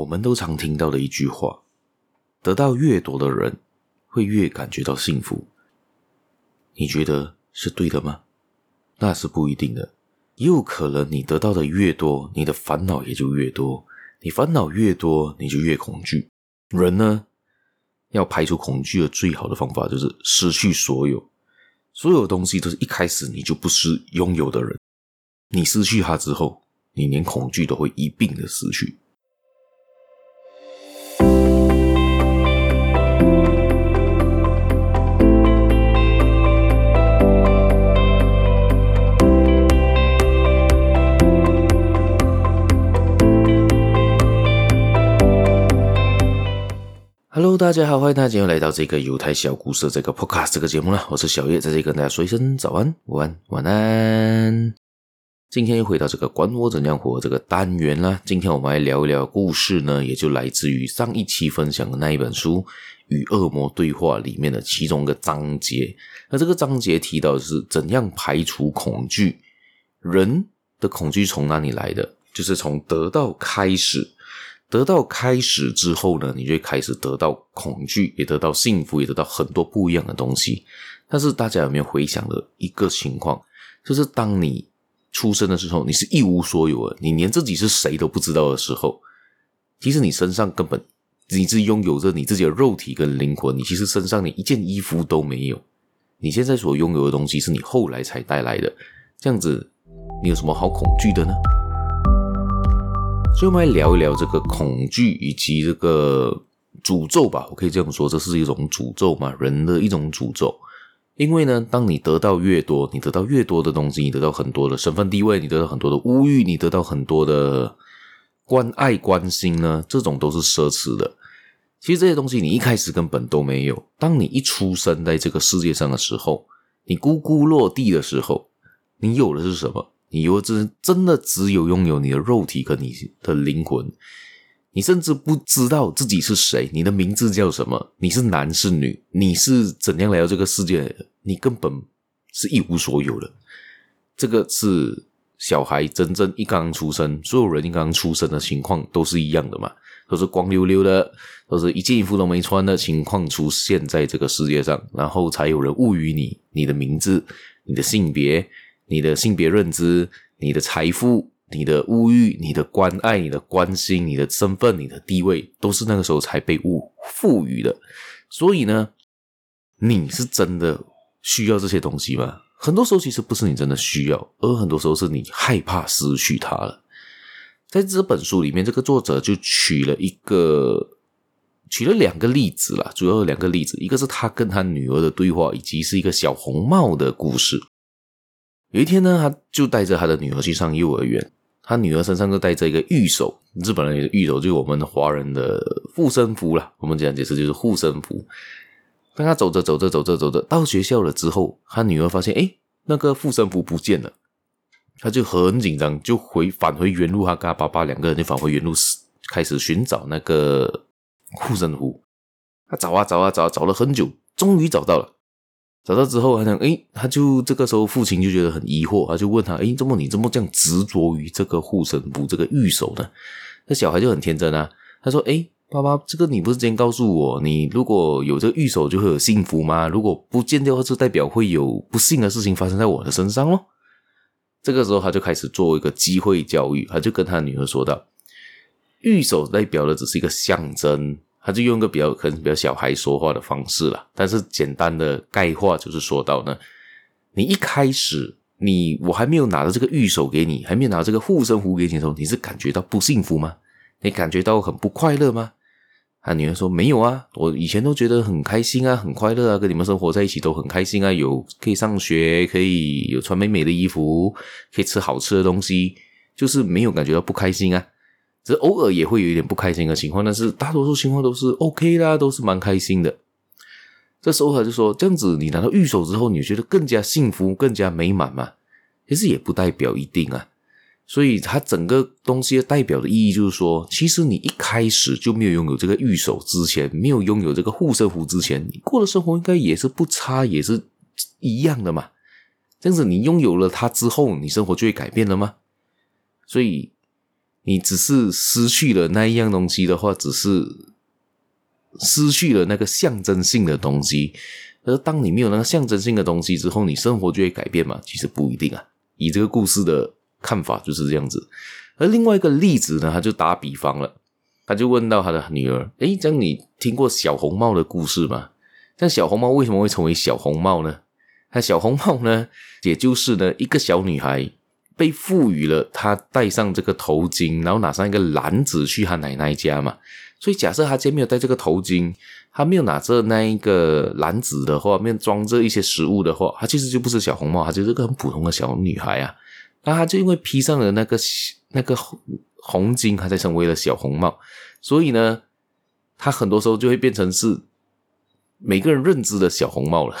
我们都常听到的一句话：得到越多的人，会越感觉到幸福。你觉得是对的吗？那是不一定的，也有可能你得到的越多，你的烦恼也就越多。你烦恼越多，你就越恐惧。人呢，要排除恐惧的最好的方法就是失去所有。所有东西都是一开始你就不是拥有的人，你失去它之后，你连恐惧都会一并的失去。Hello，大家好，欢迎大家又来到这个犹太小故事这个 Podcast 这个节目了。我是小叶，在这里跟大家说一声早安、午安、晚安。今天又回到这个管我怎样活这个单元了。今天我们来聊一聊故事呢，也就来自于上一期分享的那一本书《与恶魔对话》里面的其中一个章节。那这个章节提到的是怎样排除恐惧。人的恐惧从哪里来的？就是从得到开始。得到开始之后呢，你就会开始得到恐惧，也得到幸福，也得到很多不一样的东西。但是大家有没有回想的一个情况，就是当你出生的时候，你是一无所有的，你连自己是谁都不知道的时候，其实你身上根本你是拥有着你自己的肉体跟灵魂，你其实身上连一件衣服都没有。你现在所拥有的东西是你后来才带来的，这样子，你有什么好恐惧的呢？所以我们来聊一聊这个恐惧以及这个诅咒吧，我可以这样说，这是一种诅咒嘛，人的一种诅咒。因为呢，当你得到越多，你得到越多的东西，你得到很多的身份地位，你得到很多的物欲，你得到很多的关爱关心呢，这种都是奢侈的。其实这些东西你一开始根本都没有。当你一出生在这个世界上的时候，你咕咕落地的时候，你有的是什么？你如果真真的只有拥有你的肉体和你的灵魂，你甚至不知道自己是谁，你的名字叫什么，你是男是女，你是怎样来到这个世界的，你根本是一无所有的。这个是小孩真正一刚出生，所有人一刚出生的情况都是一样的嘛，都是光溜溜的，都是一件衣服都没穿的情况出现在这个世界上，然后才有人赋予你你的名字，你的性别。你的性别认知、你的财富、你的物欲、你的关爱、你的关心、你的身份、你的地位，都是那个时候才被物赋予的。所以呢，你是真的需要这些东西吗？很多时候其实不是你真的需要，而很多时候是你害怕失去它了。在这本书里面，这个作者就举了一个，举了两个例子啦，主要有两个例子，一个是他跟他女儿的对话，以及是一个小红帽的故事。有一天呢，他就带着他的女儿去上幼儿园。他女儿身上就带着一个玉手，日本人的玉手就是我们华人的护身符啦。我们这样解释就是护身符。当他走着走着走着走着到学校了之后，他女儿发现，诶，那个护身符不见了。他就很紧张，就回返回原路。他跟他爸爸两个人就返回原路，开始寻找那个护身符。他找啊找啊找，找了很久，终于找到了。找到之后，他想，诶，他就这个时候，父亲就觉得很疑惑，他就问他，诶，怎么你这么这样执着于这个护身符、这个玉手呢？那小孩就很天真啊，他说，诶，爸爸，这个你不是之前告诉我，你如果有这个玉手就会有幸福吗？如果不见的话，就代表会有不幸的事情发生在我的身上咯。这个时候，他就开始做一个机会教育，他就跟他女儿说道，玉手代表的只是一个象征。他就用一个比较可能比较小孩说话的方式啦，但是简单的概括就是说到呢，你一开始你我还没有拿着这个玉手给你，还没有拿这个护身符给你的时候，你是感觉到不幸福吗？你感觉到很不快乐吗？他女儿说没有啊，我以前都觉得很开心啊，很快乐啊，跟你们生活在一起都很开心啊，有可以上学，可以有穿美美的衣服，可以吃好吃的东西，就是没有感觉到不开心啊。只是偶尔也会有一点不开心的情况，但是大多数情况都是 OK 啦，都是蛮开心的。这时候他就说：“这样子，你拿到御守之后，你觉得更加幸福、更加美满吗？”其实也不代表一定啊。所以，它整个东西的代表的意义就是说，其实你一开始就没有拥有这个御守之前，没有拥有这个护身符之前，你过的生活应该也是不差，也是一样的嘛。这样子，你拥有了它之后，你生活就会改变了吗？所以。你只是失去了那一样东西的话，只是失去了那个象征性的东西。而当你没有那个象征性的东西之后，你生活就会改变嘛？其实不一定啊。以这个故事的看法就是这样子。而另外一个例子呢，他就打比方了，他就问到他的女儿：“诶，这样你听过小红帽的故事吗？但小红帽为什么会成为小红帽呢？那小红帽呢，也就是呢一个小女孩被赋予了她戴上这个头巾，然后拿上一个篮子去她奶奶家嘛。所以假设她今天没有戴这个头巾，她没有拿着那一个篮子的话，没有装着一些食物的话，她其实就不是小红帽，她就是个很普通的小女孩啊。那她就因为披上了那个。那个红红巾，他才成为了小红帽，所以呢，他很多时候就会变成是每个人认知的小红帽了。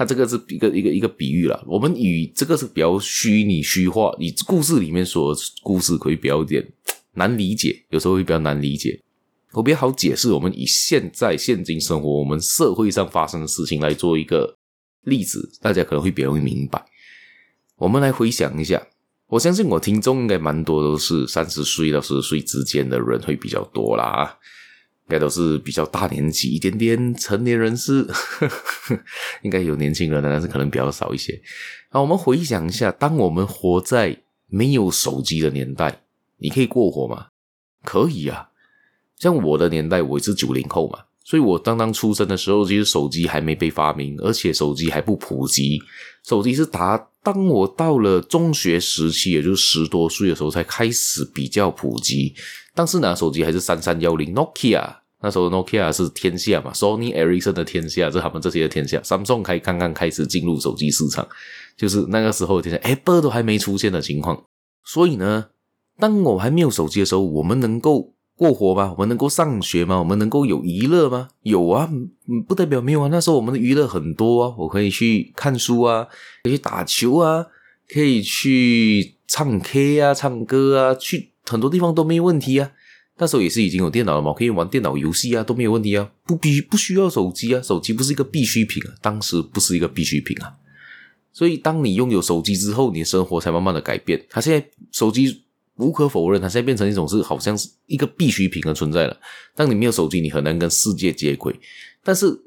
它这个是一个一个一个比喻了，我们以这个是比较虚拟虚化，以故事里面说故事可以比较有点难理解，有时候会比较难理解。我比较好解释，我们以现在现今生活我们社会上发生的事情来做一个例子，大家可能会比较会明白。我们来回想一下。我相信我听众应该蛮多都是三十岁到四十岁之间的人会比较多啦，应该都是比较大年纪一点点成年人士，呵 呵应该有年轻人的，但是可能比较少一些。好，我们回想一下，当我们活在没有手机的年代，你可以过活吗？可以啊，像我的年代，我是九零后嘛。所以我刚刚出生的时候，其实手机还没被发明，而且手机还不普及。手机是达当我到了中学时期，也就是十多岁的时候，才开始比较普及。当时拿手机还是三三幺零，Nokia，那时候 Nokia 是天下嘛，Sony Ericsson 的天下，是他们这些的天下。Samsung 开刚刚开始进入手机市场，就是那个时候的天下，Apple 都还没出现的情况。所以呢，当我还没有手机的时候，我们能够。过活吗？我们能够上学吗？我们能够有娱乐吗？有啊，不代表没有啊。那时候我们的娱乐很多啊，我可以去看书啊，可以去打球啊，可以去唱 K 啊，唱歌啊，去很多地方都没问题啊。那时候也是已经有电脑了嘛，可以玩电脑游戏啊，都没有问题啊。不必不需要手机啊，手机不是一个必需品啊，当时不是一个必需品啊。所以当你拥有手机之后，你的生活才慢慢的改变。他现在手机。无可否认，它现在变成一种是好像是一个必需品的存在了。当你没有手机，你很难跟世界接轨。但是，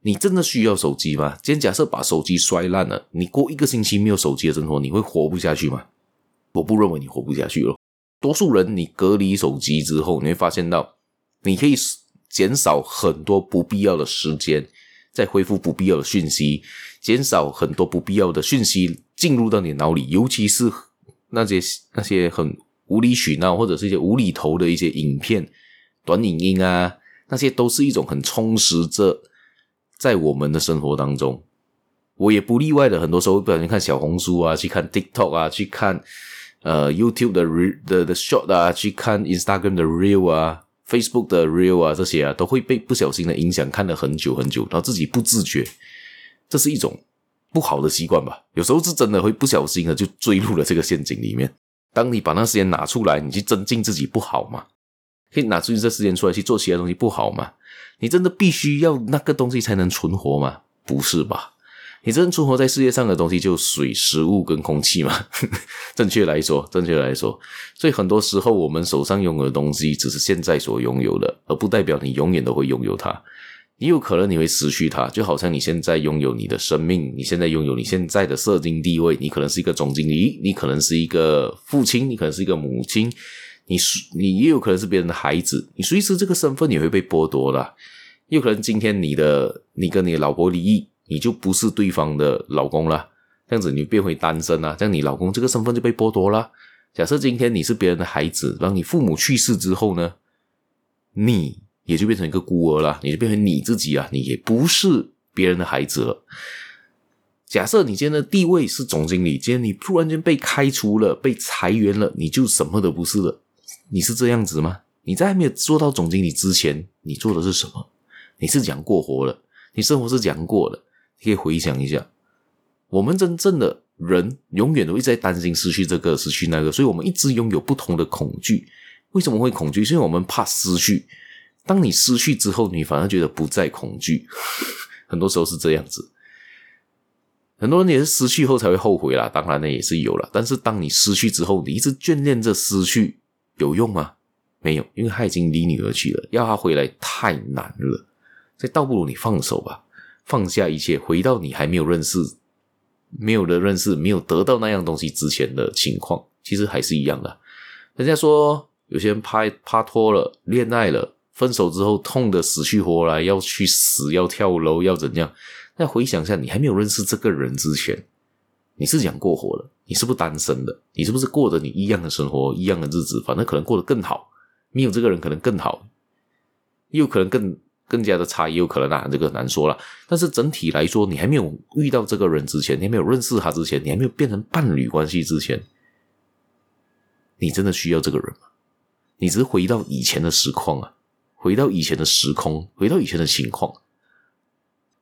你真的需要手机吗？今天假设把手机摔烂了，你过一个星期没有手机的生活，你会活不下去吗？我不认为你活不下去了。多数人，你隔离手机之后，你会发现到，你可以减少很多不必要的时间，再恢复不必要的讯息，减少很多不必要的讯息进入到你脑里，尤其是那些那些很。无理取闹，或者是一些无厘头的一些影片、短影音啊，那些都是一种很充实着在我们的生活当中。我也不例外的，很多时候不小心看小红书啊，去看 TikTok 啊，去看呃 YouTube 的 Re 的的 Short 啊，去看 Instagram 的 real 啊，Facebook 的 real 啊，这些啊，都会被不小心的影响，看了很久很久，然后自己不自觉，这是一种不好的习惯吧？有时候是真的会不小心的就坠入了这个陷阱里面。当你把那时间拿出来，你去增进自己不好吗？可以拿出这时间出来去做其他东西不好吗？你真的必须要那个东西才能存活吗？不是吧？你真正存活在世界上的东西就水、食物跟空气嘛。正确来说，正确来说，所以很多时候我们手上拥有的东西只是现在所拥有的，而不代表你永远都会拥有它。你有可能你会失去它，就好像你现在拥有你的生命，你现在拥有你现在的社经地位，你可能是一个总经理，你可能是一个父亲，你可能是一个母亲，你你也有可能是别人的孩子，你随时这个身份也会被剥夺了。有可能今天你的你跟你的老婆离异，你就不是对方的老公了，这样子你变回单身了，这样你老公这个身份就被剥夺了。假设今天你是别人的孩子，当你父母去世之后呢，你。也就变成一个孤儿了，你就变成你自己啊，你也不是别人的孩子了。假设你今天的地位是总经理，今天你突然间被开除了，被裁员了，你就什么都不是了。你是这样子吗？你在还没有做到总经理之前，你做的是什么？你是讲过活了，你生活是讲过的。可以回想一下，我们真正的人永远都一直在担心失去这个，失去那个，所以我们一直拥有不同的恐惧。为什么会恐惧？是因为我们怕失去。当你失去之后，你反而觉得不再恐惧，很多时候是这样子。很多人也是失去后才会后悔啦，当然呢也是有了。但是当你失去之后，你一直眷恋着失去，有用吗？没有，因为他已经离你而去了，要他回来太难了。所以倒不如你放手吧，放下一切，回到你还没有认识、没有的认识、没有得到那样东西之前的情况，其实还是一样的。人家说有些人拍拍拖了、恋爱了，分手之后痛得死去活来，要去死、要跳楼、要怎样？那回想一下，你还没有认识这个人之前，你是想过活的？你是不是单身的？你是不是过着你一样的生活、一样的日子？反正可能过得更好。没有这个人可能更好，也有可能更更加的差，也有可能啊，这个难说了。但是整体来说，你还没有遇到这个人之前，你还没有认识他之前，你还没有变成伴侣关系之前，你真的需要这个人吗？你只是回到以前的时况啊，回到以前的时空，回到以前的情况。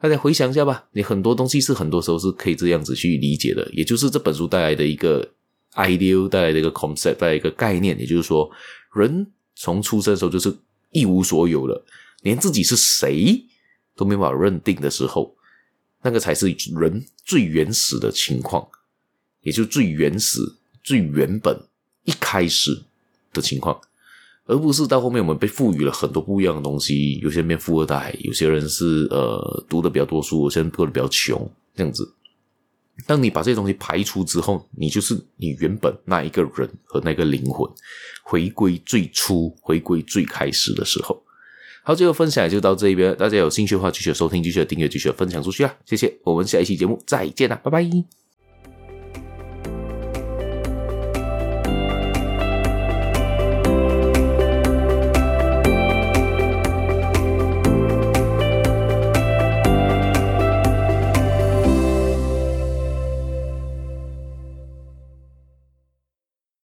大家回想一下吧，你很多东西是很多时候是可以这样子去理解的，也就是这本书带来的一个 idea，带来的一个 concept，带来一个概念，也就是说人。从出生的时候就是一无所有了，连自己是谁都没法认定的时候，那个才是人最原始的情况，也就是最原始、最原本一开始的情况，而不是到后面我们被赋予了很多不一样的东西。有些人变富二代，有些人是呃读的比较多书，有些人过得比较穷，这样子。当你把这些东西排除之后，你就是你原本那一个人和那个灵魂回归最初、回归最开始的时候。好，这个分享就到这一边，大家有兴趣的话继续收听、继续订阅、继续分享出去啊！谢谢，我们下一期节目再见啦，拜拜。